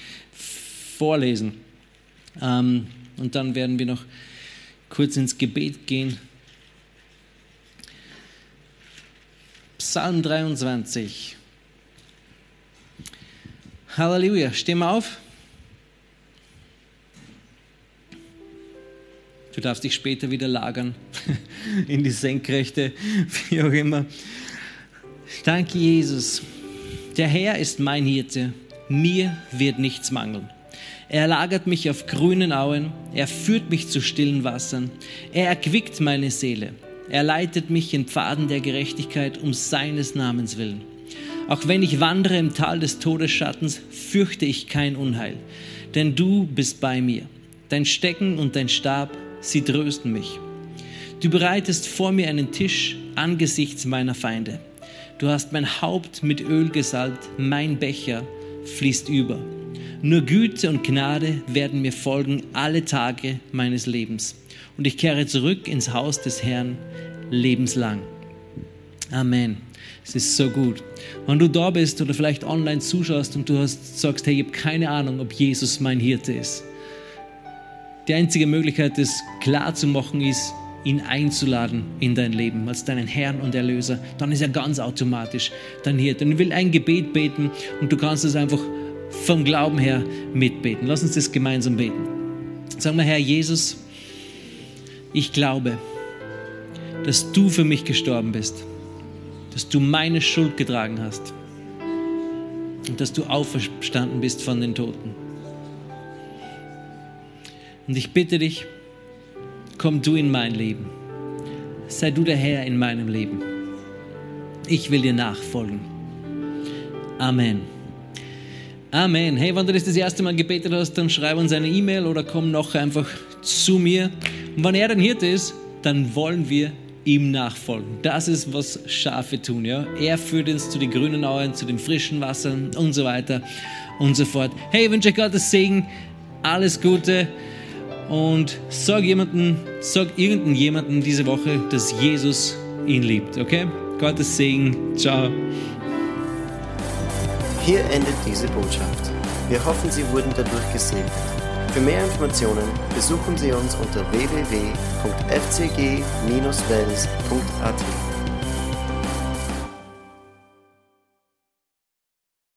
vorlesen. Ähm, und dann werden wir noch kurz ins Gebet gehen. Psalm 23. Halleluja. Stehen wir auf. Du darfst dich später wieder lagern [LAUGHS] in die Senkrechte, wie auch immer. Danke, Jesus. Der Herr ist mein Hirte. Mir wird nichts mangeln. Er lagert mich auf grünen Auen. Er führt mich zu stillen Wassern. Er erquickt meine Seele. Er leitet mich in Pfaden der Gerechtigkeit um seines Namens willen. Auch wenn ich wandere im Tal des Todesschattens, fürchte ich kein Unheil, denn du bist bei mir. Dein Stecken und dein Stab sie trösten mich. Du bereitest vor mir einen Tisch angesichts meiner Feinde. Du hast mein Haupt mit Öl gesalbt, mein Becher fließt über. Nur Güte und Gnade werden mir folgen alle Tage meines Lebens. Und ich kehre zurück ins Haus des Herrn lebenslang. Amen. Es ist so gut. Wenn du da bist oder vielleicht online zuschaust und du hast, sagst, hey, ich habe keine Ahnung, ob Jesus mein Hirte ist die einzige Möglichkeit, das klar zu machen, ist, ihn einzuladen in dein Leben als deinen Herrn und Erlöser. Dann ist er ganz automatisch Hirte. Und ich will ein Gebet beten und du kannst es einfach vom Glauben her mitbeten. Lass uns das gemeinsam beten. Sag mal, Herr Jesus, ich glaube, dass du für mich gestorben bist, dass du meine Schuld getragen hast und dass du auferstanden bist von den Toten. Und ich bitte dich, komm du in mein Leben. Sei du der Herr in meinem Leben. Ich will dir nachfolgen. Amen. Amen. Hey, wenn du das das erste Mal gebetet hast, dann schreib uns eine E-Mail oder komm noch einfach zu mir. Und wenn er dein Hirte ist, dann wollen wir ihm nachfolgen. Das ist, was Schafe tun. Ja? Er führt uns zu den grünen Auen, zu den frischen Wassern und so weiter und so fort. Hey, ich wünsche Gottes Segen. Alles Gute und sag jemanden, sag irgendeinem jemanden diese Woche, dass Jesus ihn liebt, okay? Gottes Segen. Ciao. Hier endet diese Botschaft. Wir hoffen, Sie wurden dadurch gesegnet. Für mehr Informationen besuchen Sie uns unter www.fcg-wells.at.